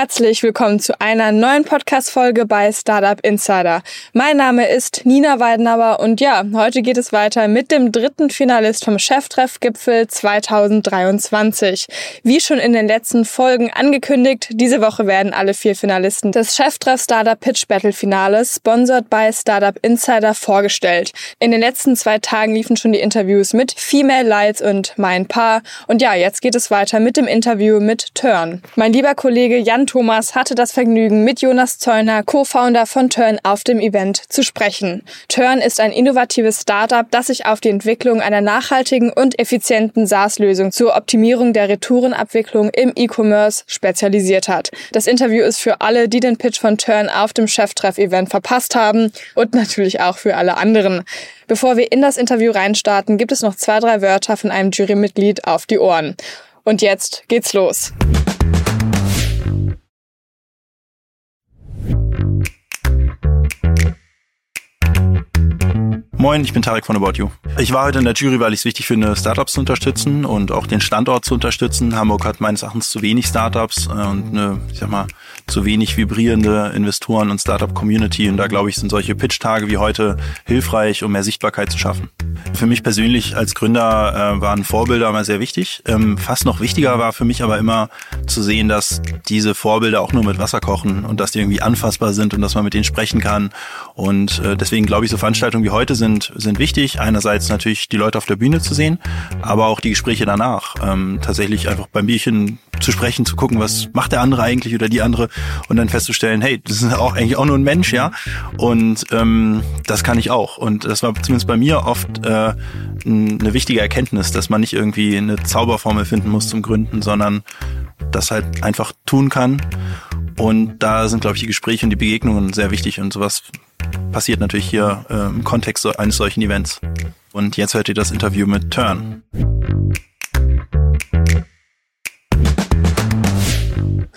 Herzlich willkommen zu einer neuen Podcast-Folge bei Startup Insider. Mein Name ist Nina Weidenauer und ja, heute geht es weiter mit dem dritten Finalist vom Cheftreff-Gipfel 2023. Wie schon in den letzten Folgen angekündigt, diese Woche werden alle vier Finalisten des Cheftreff Startup Pitch Battle Finales, sponsored by Startup Insider, vorgestellt. In den letzten zwei Tagen liefen schon die Interviews mit Female Lights und Mein Paar und ja, jetzt geht es weiter mit dem Interview mit Turn. Mein lieber Kollege Jan Thomas hatte das Vergnügen, mit Jonas Zöllner, Co-Founder von Turn, auf dem Event zu sprechen. Turn ist ein innovatives Startup, das sich auf die Entwicklung einer nachhaltigen und effizienten SaaS-Lösung zur Optimierung der Retourenabwicklung im E-Commerce spezialisiert hat. Das Interview ist für alle, die den Pitch von Turn auf dem Cheftreff-Event verpasst haben und natürlich auch für alle anderen. Bevor wir in das Interview reinstarten, gibt es noch zwei, drei Wörter von einem Jurymitglied auf die Ohren. Und jetzt geht's los. you Moin, ich bin Tarek von About You. Ich war heute in der Jury, weil ich es wichtig finde, Startups zu unterstützen und auch den Standort zu unterstützen. Hamburg hat meines Erachtens zu wenig Startups und eine, ich sag mal, zu wenig vibrierende Investoren und Startup-Community. Und da glaube ich, sind solche Pitch-Tage wie heute hilfreich, um mehr Sichtbarkeit zu schaffen. Für mich persönlich als Gründer äh, waren Vorbilder immer sehr wichtig. Ähm, fast noch wichtiger war für mich aber immer zu sehen, dass diese Vorbilder auch nur mit Wasser kochen und dass die irgendwie anfassbar sind und dass man mit denen sprechen kann. Und äh, deswegen glaube ich, so Veranstaltungen wie heute sind, sind wichtig. Einerseits natürlich die Leute auf der Bühne zu sehen, aber auch die Gespräche danach. Ähm, tatsächlich einfach beim Bierchen zu sprechen, zu gucken, was macht der andere eigentlich oder die andere und dann festzustellen, hey, das ist auch eigentlich auch nur ein Mensch, ja. Und ähm, das kann ich auch. Und das war zumindest bei mir oft äh, eine wichtige Erkenntnis, dass man nicht irgendwie eine Zauberformel finden muss zum Gründen, sondern das halt einfach tun kann. Und da sind, glaube ich, die Gespräche und die Begegnungen sehr wichtig und sowas passiert natürlich hier äh, im Kontext eines solchen Events. Und jetzt hört ihr das Interview mit Turn.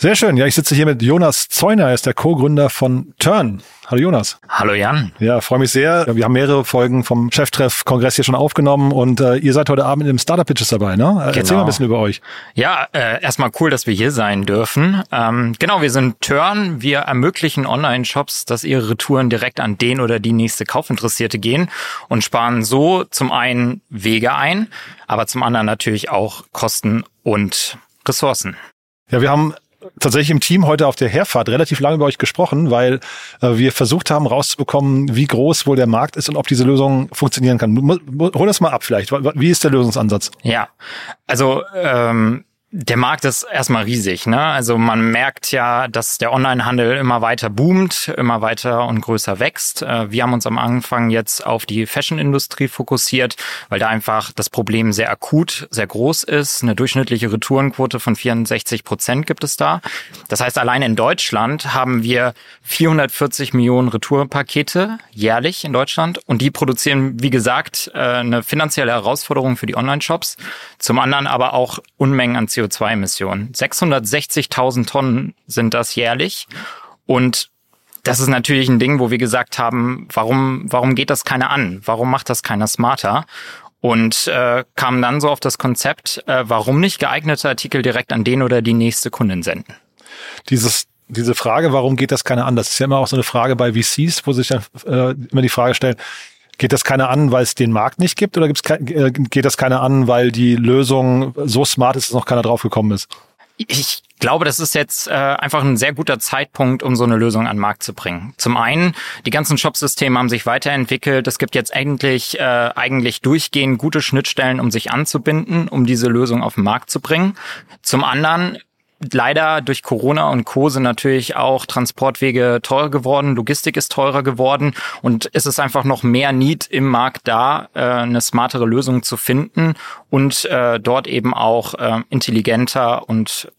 Sehr schön. Ja, ich sitze hier mit Jonas Zeuner, er ist der Co-Gründer von Turn. Hallo Jonas. Hallo Jan. Ja, freue mich sehr. Wir haben mehrere Folgen vom Cheftreff-Kongress hier schon aufgenommen und äh, ihr seid heute Abend im Startup Pitches dabei, ne? Genau. Erzähl mal ein bisschen über euch. Ja, äh, erstmal cool, dass wir hier sein dürfen. Ähm, genau, wir sind Turn. Wir ermöglichen Online-Shops, dass ihre Retouren direkt an den oder die nächste Kaufinteressierte gehen und sparen so zum einen Wege ein, aber zum anderen natürlich auch Kosten und Ressourcen. Ja, wir haben tatsächlich im Team heute auf der Herfahrt relativ lange über euch gesprochen, weil äh, wir versucht haben rauszubekommen, wie groß wohl der Markt ist und ob diese Lösung funktionieren kann. Hol das mal ab vielleicht. Wie ist der Lösungsansatz? Ja, also ähm, der Markt ist erstmal riesig. Ne? Also man merkt ja, dass der Onlinehandel immer weiter boomt, immer weiter und größer wächst. Äh, wir haben uns am Anfang jetzt auf die Fashion-Industrie fokussiert, weil da einfach das Problem sehr akut, sehr groß ist. Eine durchschnittliche Retourenquote von 64 Prozent gibt es da. Das heißt, allein in Deutschland haben wir 440 Millionen Retourpakete jährlich in Deutschland und die produzieren, wie gesagt, äh, eine finanzielle Herausforderung für die Online-Shops. Zum anderen aber auch Unmengen an CO2 CO2-Emissionen. 660.000 Tonnen sind das jährlich. Und das ist natürlich ein Ding, wo wir gesagt haben, warum, warum geht das keiner an? Warum macht das keiner smarter? Und äh, kamen dann so auf das Konzept, äh, warum nicht geeignete Artikel direkt an den oder die nächste Kundin senden? Dieses diese Frage, warum geht das keiner an? Das ist ja immer auch so eine Frage bei VCs, wo sich dann äh, immer die Frage stellen, Geht das keiner an, weil es den Markt nicht gibt oder gibt's, äh, geht das keiner an, weil die Lösung so smart ist, dass noch keiner drauf gekommen ist? Ich glaube, das ist jetzt äh, einfach ein sehr guter Zeitpunkt, um so eine Lösung an den Markt zu bringen. Zum einen, die ganzen Shopsysteme haben sich weiterentwickelt. Es gibt jetzt endlich äh, eigentlich durchgehend gute Schnittstellen, um sich anzubinden, um diese Lösung auf den Markt zu bringen. Zum anderen leider durch Corona und Co. sind natürlich auch Transportwege teurer geworden, Logistik ist teurer geworden und es ist einfach noch mehr Need im Markt da, äh, eine smartere Lösung zu finden und äh, dort eben auch äh, intelligenter und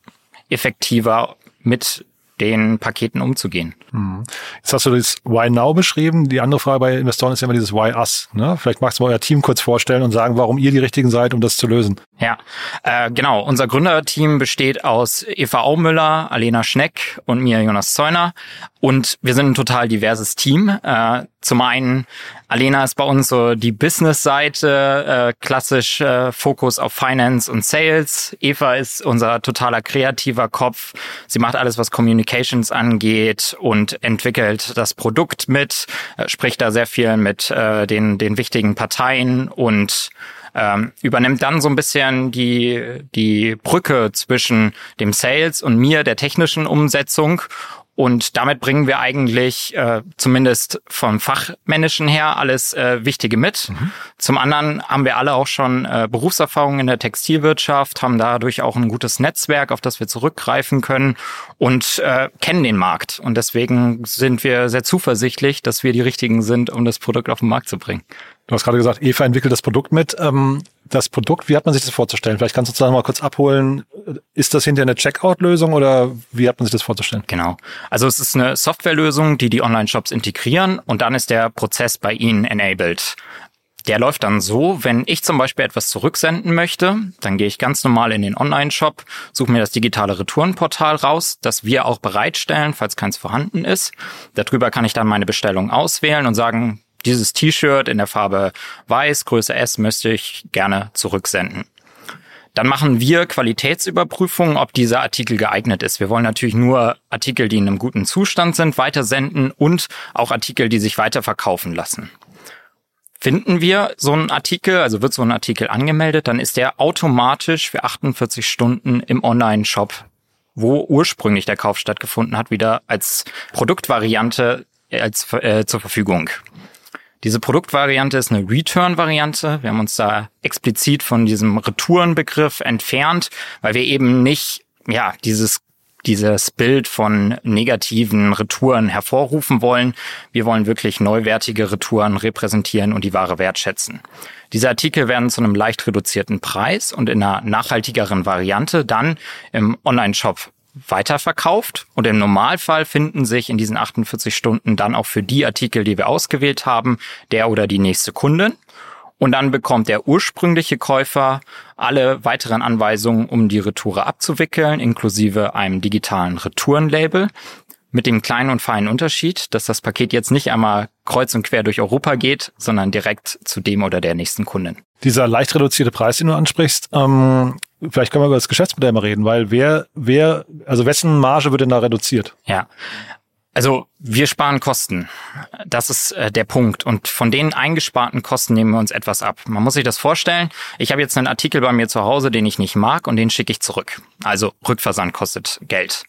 effektiver mit den Paketen umzugehen. Hm. Jetzt hast du das Why Now beschrieben. Die andere Frage bei Investoren ist ja immer dieses Why Us. Ne? Vielleicht magst du mal euer Team kurz vorstellen und sagen, warum ihr die richtigen seid, um das zu lösen. Ja, äh, genau. Unser Gründerteam besteht aus Eva Aumüller, Alena Schneck und mir, Jonas Zeuner. Und wir sind ein total diverses Team. Äh, zum einen, Alena ist bei uns so die Business-Seite, äh, klassisch äh, Fokus auf Finance und Sales. Eva ist unser totaler kreativer Kopf. Sie macht alles, was Communications angeht und entwickelt das Produkt mit, äh, spricht da sehr viel mit äh, den, den wichtigen Parteien und ähm, übernimmt dann so ein bisschen die, die Brücke zwischen dem Sales und mir, der technischen Umsetzung und damit bringen wir eigentlich äh, zumindest vom Fachmännischen her alles äh, Wichtige mit. Mhm. Zum anderen haben wir alle auch schon äh, Berufserfahrung in der Textilwirtschaft, haben dadurch auch ein gutes Netzwerk, auf das wir zurückgreifen können und äh, kennen den Markt. Und deswegen sind wir sehr zuversichtlich, dass wir die Richtigen sind, um das Produkt auf den Markt zu bringen. Du hast gerade gesagt, Eva entwickelt das Produkt mit. Ähm, das Produkt, wie hat man sich das vorzustellen? Vielleicht kannst du da mal kurz abholen. Ist das hinterher eine Checkout-Lösung oder wie hat man sich das vorzustellen? Genau. Also es ist eine Softwarelösung, die die Online-Shops integrieren und dann ist der Prozess bei ihnen enabled. Der läuft dann so, wenn ich zum Beispiel etwas zurücksenden möchte, dann gehe ich ganz normal in den Online-Shop, suche mir das digitale Retourenportal raus, das wir auch bereitstellen, falls keins vorhanden ist. Darüber kann ich dann meine Bestellung auswählen und sagen, dieses T-Shirt in der Farbe Weiß, Größe S, möchte ich gerne zurücksenden. Dann machen wir Qualitätsüberprüfungen, ob dieser Artikel geeignet ist. Wir wollen natürlich nur Artikel, die in einem guten Zustand sind, weitersenden und auch Artikel, die sich weiterverkaufen lassen. Finden wir so einen Artikel, also wird so ein Artikel angemeldet, dann ist der automatisch für 48 Stunden im Online-Shop, wo ursprünglich der Kauf stattgefunden hat, wieder als Produktvariante als, äh, zur Verfügung. Diese Produktvariante ist eine Return-Variante. Wir haben uns da explizit von diesem Retourenbegriff entfernt, weil wir eben nicht, ja, dieses dieses Bild von negativen Retouren hervorrufen wollen. Wir wollen wirklich neuwertige Retouren repräsentieren und die Ware wertschätzen. Diese Artikel werden zu einem leicht reduzierten Preis und in einer nachhaltigeren Variante dann im Online-Shop weiterverkauft und im Normalfall finden sich in diesen 48 Stunden dann auch für die Artikel, die wir ausgewählt haben, der oder die nächste Kundin. Und dann bekommt der ursprüngliche Käufer alle weiteren Anweisungen, um die Retoure abzuwickeln, inklusive einem digitalen Retourenlabel. Mit dem kleinen und feinen Unterschied, dass das Paket jetzt nicht einmal kreuz und quer durch Europa geht, sondern direkt zu dem oder der nächsten Kundin. Dieser leicht reduzierte Preis, den du ansprichst, ähm, vielleicht können wir über das Geschäftsmodell mal reden, weil wer, wer, also wessen Marge wird denn da reduziert? Ja. Also wir sparen Kosten. Das ist äh, der Punkt. Und von den eingesparten Kosten nehmen wir uns etwas ab. Man muss sich das vorstellen. Ich habe jetzt einen Artikel bei mir zu Hause, den ich nicht mag und den schicke ich zurück. Also Rückversand kostet Geld.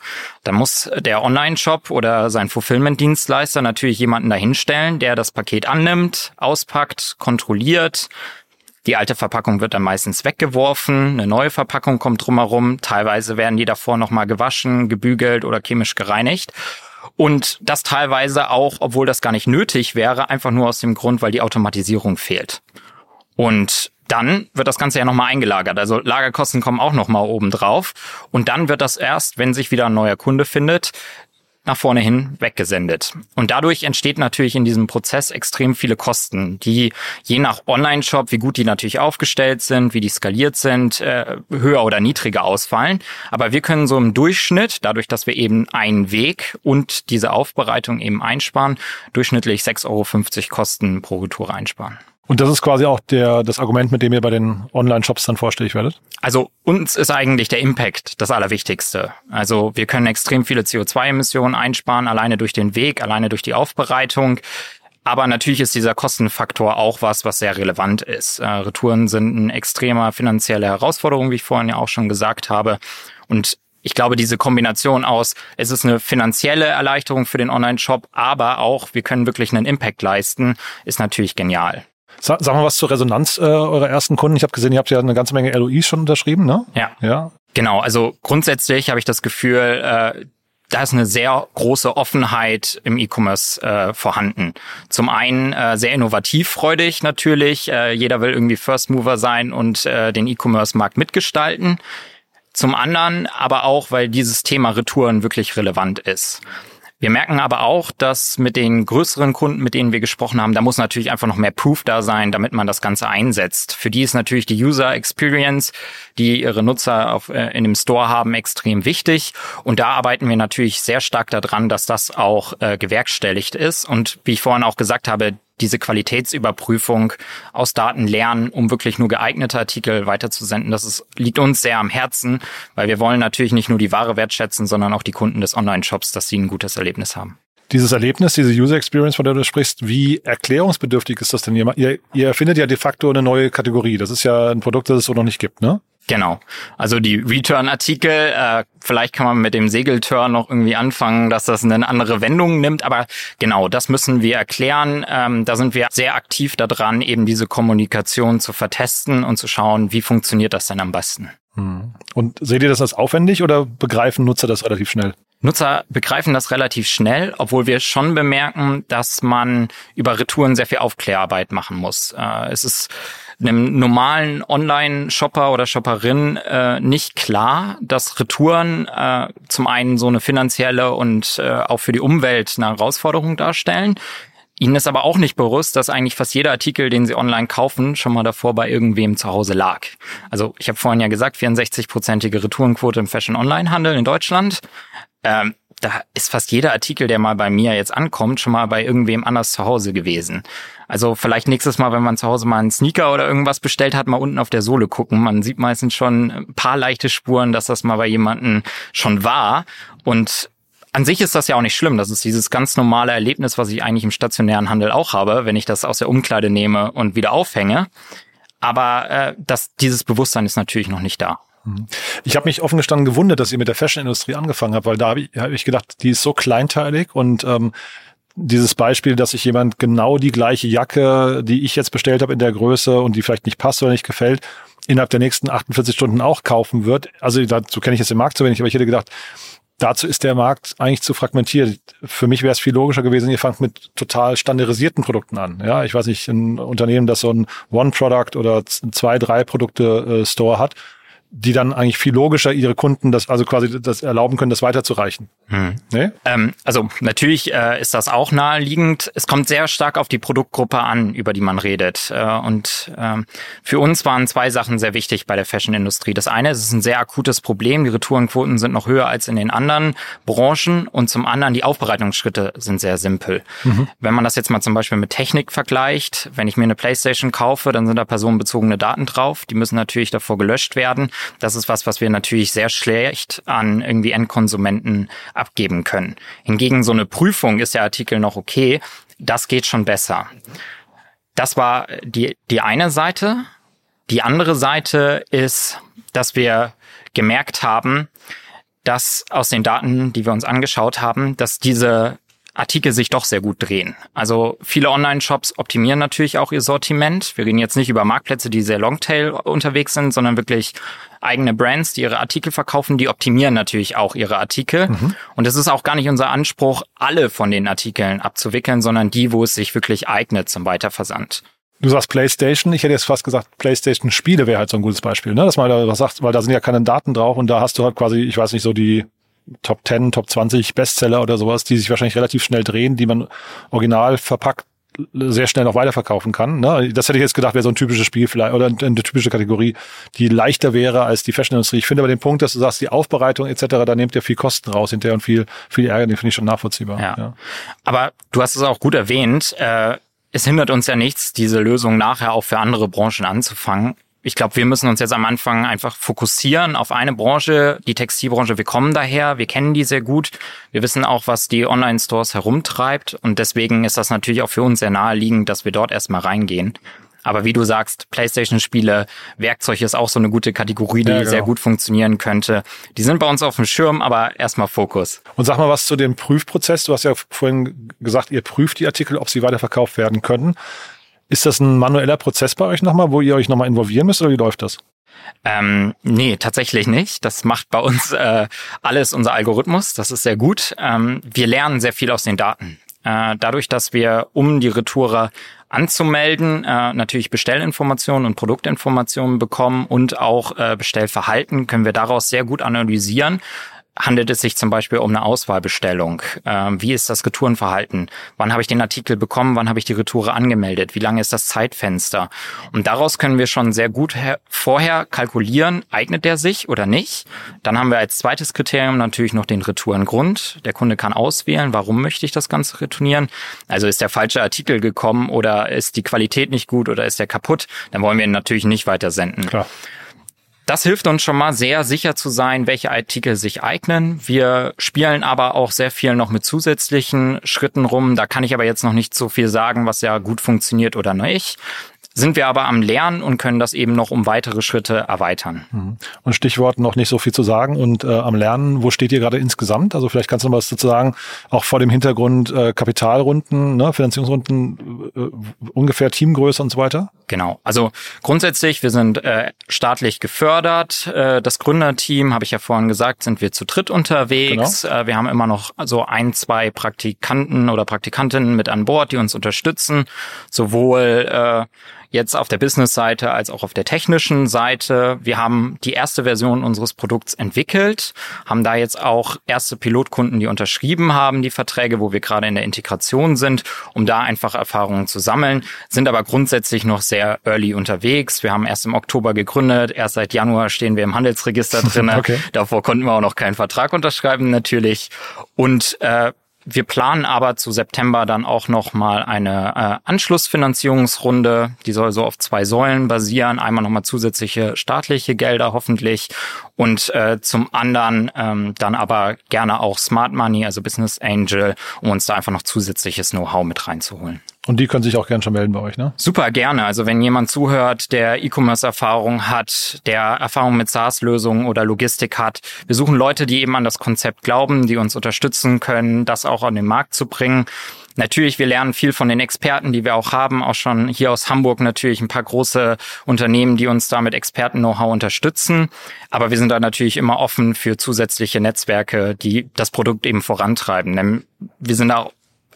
Da muss der Online-Shop oder sein Fulfillment-Dienstleister natürlich jemanden dahinstellen, der das Paket annimmt, auspackt, kontrolliert, die alte Verpackung wird dann meistens weggeworfen, eine neue Verpackung kommt drumherum, teilweise werden die davor nochmal gewaschen, gebügelt oder chemisch gereinigt. Und das teilweise auch, obwohl das gar nicht nötig wäre, einfach nur aus dem Grund, weil die Automatisierung fehlt. Und dann wird das Ganze ja nochmal eingelagert. Also Lagerkosten kommen auch nochmal oben drauf. Und dann wird das erst, wenn sich wieder ein neuer Kunde findet, nach vorne hin weggesendet. Und dadurch entsteht natürlich in diesem Prozess extrem viele Kosten, die je nach Online-Shop, wie gut die natürlich aufgestellt sind, wie die skaliert sind, äh, höher oder niedriger ausfallen. Aber wir können so im Durchschnitt, dadurch, dass wir eben einen Weg und diese Aufbereitung eben einsparen, durchschnittlich 6,50 Euro Kosten pro Retour einsparen. Und das ist quasi auch der, das Argument, mit dem ihr bei den Online-Shops dann vorstellig werdet? Also uns ist eigentlich der Impact das Allerwichtigste. Also wir können extrem viele CO2-Emissionen einsparen, alleine durch den Weg, alleine durch die Aufbereitung. Aber natürlich ist dieser Kostenfaktor auch was, was sehr relevant ist. Äh, Retouren sind eine extremer finanzielle Herausforderung, wie ich vorhin ja auch schon gesagt habe. Und ich glaube, diese Kombination aus, es ist eine finanzielle Erleichterung für den Online-Shop, aber auch, wir können wirklich einen Impact leisten, ist natürlich genial. Sag, sag mal was zur Resonanz äh, eurer ersten Kunden. Ich habe gesehen, ihr habt ja eine ganze Menge LOIs schon unterschrieben, ne? Ja. Ja. Genau, also grundsätzlich habe ich das Gefühl, äh, da ist eine sehr große Offenheit im E-Commerce äh, vorhanden. Zum einen äh, sehr innovativfreudig natürlich. Äh, jeder will irgendwie First Mover sein und äh, den E-Commerce-Markt mitgestalten. Zum anderen aber auch, weil dieses Thema Retouren wirklich relevant ist. Wir merken aber auch, dass mit den größeren Kunden, mit denen wir gesprochen haben, da muss natürlich einfach noch mehr Proof da sein, damit man das Ganze einsetzt. Für die ist natürlich die User Experience, die ihre Nutzer auf, äh, in dem Store haben, extrem wichtig. Und da arbeiten wir natürlich sehr stark daran, dass das auch äh, gewerkstelligt ist. Und wie ich vorhin auch gesagt habe, diese Qualitätsüberprüfung aus Daten lernen, um wirklich nur geeignete Artikel weiterzusenden. Das ist, liegt uns sehr am Herzen, weil wir wollen natürlich nicht nur die Ware wertschätzen, sondern auch die Kunden des Online-Shops, dass sie ein gutes Erlebnis haben. Dieses Erlebnis, diese User Experience, von der du sprichst, wie erklärungsbedürftig ist das denn? Ihr, ihr erfindet ja de facto eine neue Kategorie. Das ist ja ein Produkt, das es so noch nicht gibt, ne? Genau. Also die Return-Artikel, äh, vielleicht kann man mit dem Segelturn noch irgendwie anfangen, dass das eine andere Wendung nimmt, aber genau, das müssen wir erklären. Ähm, da sind wir sehr aktiv daran, eben diese Kommunikation zu vertesten und zu schauen, wie funktioniert das denn am besten. Hm. Und seht ihr das als aufwendig oder begreifen Nutzer das relativ schnell? Nutzer begreifen das relativ schnell, obwohl wir schon bemerken, dass man über Retouren sehr viel Aufklärarbeit machen muss. Äh, es ist einem normalen Online-Shopper oder Shopperin äh, nicht klar, dass Retouren äh, zum einen so eine finanzielle und äh, auch für die Umwelt eine Herausforderung darstellen. Ihnen ist aber auch nicht bewusst, dass eigentlich fast jeder Artikel, den Sie online kaufen, schon mal davor bei irgendwem zu Hause lag. Also ich habe vorhin ja gesagt, 64-prozentige Retourenquote im Fashion-Online-Handel in Deutschland. Ähm, da ist fast jeder Artikel, der mal bei mir jetzt ankommt, schon mal bei irgendwem anders zu Hause gewesen. Also vielleicht nächstes Mal, wenn man zu Hause mal einen Sneaker oder irgendwas bestellt hat, mal unten auf der Sohle gucken. Man sieht meistens schon ein paar leichte Spuren, dass das mal bei jemandem schon war. Und an sich ist das ja auch nicht schlimm. Das ist dieses ganz normale Erlebnis, was ich eigentlich im stationären Handel auch habe, wenn ich das aus der Umkleide nehme und wieder aufhänge. Aber äh, das, dieses Bewusstsein ist natürlich noch nicht da. Mhm. Ich habe mich offen gestanden gewundert, dass ihr mit der Fashion-Industrie angefangen habt, weil da habe ich, hab ich gedacht, die ist so kleinteilig und ähm, dieses Beispiel, dass sich jemand genau die gleiche Jacke, die ich jetzt bestellt habe in der Größe und die vielleicht nicht passt oder nicht gefällt, innerhalb der nächsten 48 Stunden auch kaufen wird. Also dazu kenne ich jetzt den Markt zu wenig, aber ich hätte gedacht, dazu ist der Markt eigentlich zu fragmentiert. Für mich wäre es viel logischer gewesen, ihr fangt mit total standardisierten Produkten an. Ja, ich weiß nicht, ein Unternehmen, das so ein One-Product oder zwei, drei Produkte-Store äh, hat die dann eigentlich viel logischer ihre Kunden das also quasi das erlauben können, das weiterzureichen. Hm. Nee? Ähm, also natürlich äh, ist das auch naheliegend. Es kommt sehr stark auf die Produktgruppe an, über die man redet. Äh, und ähm, für uns waren zwei Sachen sehr wichtig bei der Fashion-Industrie. Das eine, es ist ein sehr akutes Problem. Die Retourenquoten sind noch höher als in den anderen Branchen. Und zum anderen, die Aufbereitungsschritte sind sehr simpel. Mhm. Wenn man das jetzt mal zum Beispiel mit Technik vergleicht, wenn ich mir eine Playstation kaufe, dann sind da personenbezogene Daten drauf. Die müssen natürlich davor gelöscht werden. Das ist was, was wir natürlich sehr schlecht an irgendwie Endkonsumenten abgeben können. Hingegen so eine Prüfung ist der Artikel noch okay. Das geht schon besser. Das war die, die eine Seite. Die andere Seite ist, dass wir gemerkt haben, dass aus den Daten, die wir uns angeschaut haben, dass diese Artikel sich doch sehr gut drehen. Also viele Online-Shops optimieren natürlich auch ihr Sortiment. Wir reden jetzt nicht über Marktplätze, die sehr Longtail unterwegs sind, sondern wirklich eigene Brands, die ihre Artikel verkaufen, die optimieren natürlich auch ihre Artikel. Mhm. Und es ist auch gar nicht unser Anspruch, alle von den Artikeln abzuwickeln, sondern die, wo es sich wirklich eignet zum Weiterversand. Du sagst PlayStation, ich hätte jetzt fast gesagt, PlayStation Spiele wäre halt so ein gutes Beispiel, ne? Dass man da was sagt, weil da sind ja keine Daten drauf und da hast du halt quasi, ich weiß nicht, so die Top 10, Top 20 Bestseller oder sowas, die sich wahrscheinlich relativ schnell drehen, die man original verpackt sehr schnell noch weiterverkaufen kann. Ne? Das hätte ich jetzt gedacht, wäre so ein typisches Spiel vielleicht oder eine typische Kategorie, die leichter wäre als die Fashionindustrie. Ich finde aber den Punkt, dass du sagst, die Aufbereitung etc., da nehmt ihr viel Kosten raus hinterher und viel, viel Ärger, den finde ich schon nachvollziehbar. Ja. ja. Aber du hast es auch gut erwähnt, äh, es hindert uns ja nichts, diese Lösung nachher auch für andere Branchen anzufangen ich glaube, wir müssen uns jetzt am Anfang einfach fokussieren auf eine Branche, die Textilbranche. Wir kommen daher, wir kennen die sehr gut. Wir wissen auch, was die Online-Stores herumtreibt. Und deswegen ist das natürlich auch für uns sehr naheliegend, dass wir dort erstmal reingehen. Aber wie du sagst, PlayStation-Spiele, Werkzeug ist auch so eine gute Kategorie, die ja, genau. sehr gut funktionieren könnte. Die sind bei uns auf dem Schirm, aber erstmal Fokus. Und sag mal was zu dem Prüfprozess. Du hast ja vorhin gesagt, ihr prüft die Artikel, ob sie weiterverkauft werden können. Ist das ein manueller Prozess bei euch nochmal, wo ihr euch nochmal involvieren müsst oder wie läuft das? Ähm, nee, tatsächlich nicht. Das macht bei uns äh, alles unser Algorithmus. Das ist sehr gut. Ähm, wir lernen sehr viel aus den Daten. Äh, dadurch, dass wir, um die Retoure anzumelden, äh, natürlich Bestellinformationen und Produktinformationen bekommen und auch äh, Bestellverhalten, können wir daraus sehr gut analysieren handelt es sich zum Beispiel um eine Auswahlbestellung? Ähm, wie ist das Retourenverhalten? Wann habe ich den Artikel bekommen? Wann habe ich die Retoure angemeldet? Wie lange ist das Zeitfenster? Und daraus können wir schon sehr gut vorher kalkulieren, eignet der sich oder nicht. Dann haben wir als zweites Kriterium natürlich noch den Retourengrund. Der Kunde kann auswählen, warum möchte ich das Ganze retournieren. Also ist der falsche Artikel gekommen oder ist die Qualität nicht gut oder ist der kaputt? Dann wollen wir ihn natürlich nicht weiter senden. Klar. Das hilft uns schon mal sehr sicher zu sein, welche Artikel sich eignen. Wir spielen aber auch sehr viel noch mit zusätzlichen Schritten rum. Da kann ich aber jetzt noch nicht so viel sagen, was ja gut funktioniert oder nicht sind wir aber am Lernen und können das eben noch um weitere Schritte erweitern. Mhm. Und Stichwort noch nicht so viel zu sagen und äh, am Lernen, wo steht ihr gerade insgesamt? Also vielleicht kannst du noch was dazu sagen, auch vor dem Hintergrund äh, Kapitalrunden, ne, Finanzierungsrunden, äh, ungefähr Teamgröße und so weiter? Genau. Also grundsätzlich, wir sind äh, staatlich gefördert. Äh, das Gründerteam, habe ich ja vorhin gesagt, sind wir zu dritt unterwegs. Genau. Äh, wir haben immer noch so ein, zwei Praktikanten oder Praktikantinnen mit an Bord, die uns unterstützen, sowohl äh, jetzt auf der Business-Seite als auch auf der technischen Seite. Wir haben die erste Version unseres Produkts entwickelt, haben da jetzt auch erste Pilotkunden, die unterschrieben haben, die Verträge, wo wir gerade in der Integration sind, um da einfach Erfahrungen zu sammeln, sind aber grundsätzlich noch sehr early unterwegs. Wir haben erst im Oktober gegründet, erst seit Januar stehen wir im Handelsregister drin. okay. Davor konnten wir auch noch keinen Vertrag unterschreiben natürlich. Und äh, wir planen aber zu September dann auch noch mal eine äh, Anschlussfinanzierungsrunde. Die soll so auf zwei Säulen basieren. Einmal noch mal zusätzliche staatliche Gelder hoffentlich und äh, zum anderen ähm, dann aber gerne auch Smart Money, also Business Angel, um uns da einfach noch zusätzliches Know-how mit reinzuholen. Und die können sich auch gerne schon melden bei euch, ne? Super gerne. Also wenn jemand zuhört, der E-Commerce-Erfahrung hat, der Erfahrung mit SaaS-Lösungen oder Logistik hat, wir suchen Leute, die eben an das Konzept glauben, die uns unterstützen können, das auch an den Markt zu bringen. Natürlich, wir lernen viel von den Experten, die wir auch haben, auch schon hier aus Hamburg natürlich ein paar große Unternehmen, die uns da mit Experten-Know-how unterstützen. Aber wir sind da natürlich immer offen für zusätzliche Netzwerke, die das Produkt eben vorantreiben. Denn wir sind da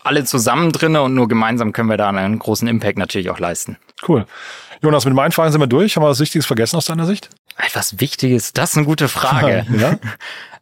alle zusammen drinne und nur gemeinsam können wir da einen großen Impact natürlich auch leisten. Cool. Jonas, mit meinen Fragen sind wir durch. Haben wir was Wichtiges vergessen aus deiner Sicht? Etwas Wichtiges, das ist eine gute Frage.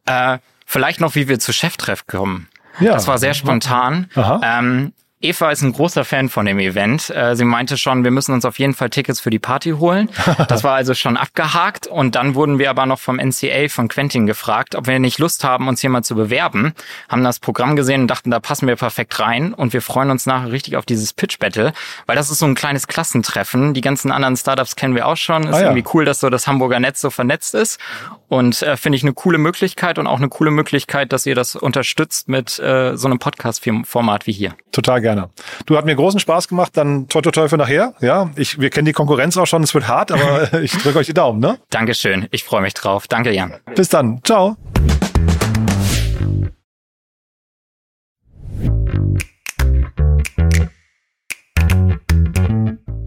ja? äh, vielleicht noch, wie wir zu Cheftreff kommen. Ja. Das war sehr spontan. Aha. Ähm, Eva ist ein großer Fan von dem Event. Äh, sie meinte schon, wir müssen uns auf jeden Fall Tickets für die Party holen. Das war also schon abgehakt. Und dann wurden wir aber noch vom NCA von Quentin gefragt, ob wir nicht Lust haben, uns hier mal zu bewerben. Haben das Programm gesehen und dachten, da passen wir perfekt rein. Und wir freuen uns nachher richtig auf dieses Pitch Battle, weil das ist so ein kleines Klassentreffen. Die ganzen anderen Startups kennen wir auch schon. Ist ah, ja. irgendwie cool, dass so das Hamburger Netz so vernetzt ist. Und äh, finde ich eine coole Möglichkeit und auch eine coole Möglichkeit, dass ihr das unterstützt mit äh, so einem Podcast-Format wie hier. Total gerne. Du hat mir großen Spaß gemacht, dann toi toi toi für nachher. Ja, ich, wir kennen die Konkurrenz auch schon, es wird hart, aber ich drücke euch die Daumen, ne? Dankeschön, ich freue mich drauf. Danke, Jan. Bis dann. Ciao.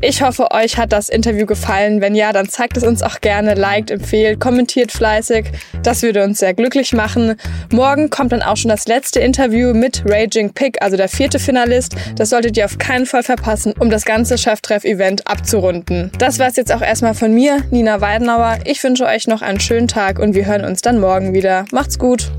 Ich hoffe, euch hat das Interview gefallen. Wenn ja, dann zeigt es uns auch gerne, liked, empfehlt, kommentiert fleißig. Das würde uns sehr glücklich machen. Morgen kommt dann auch schon das letzte Interview mit Raging Pick, also der vierte Finalist. Das solltet ihr auf keinen Fall verpassen, um das ganze Cheftreff-Event abzurunden. Das war es jetzt auch erstmal von mir, Nina Weidenauer. Ich wünsche euch noch einen schönen Tag und wir hören uns dann morgen wieder. Macht's gut!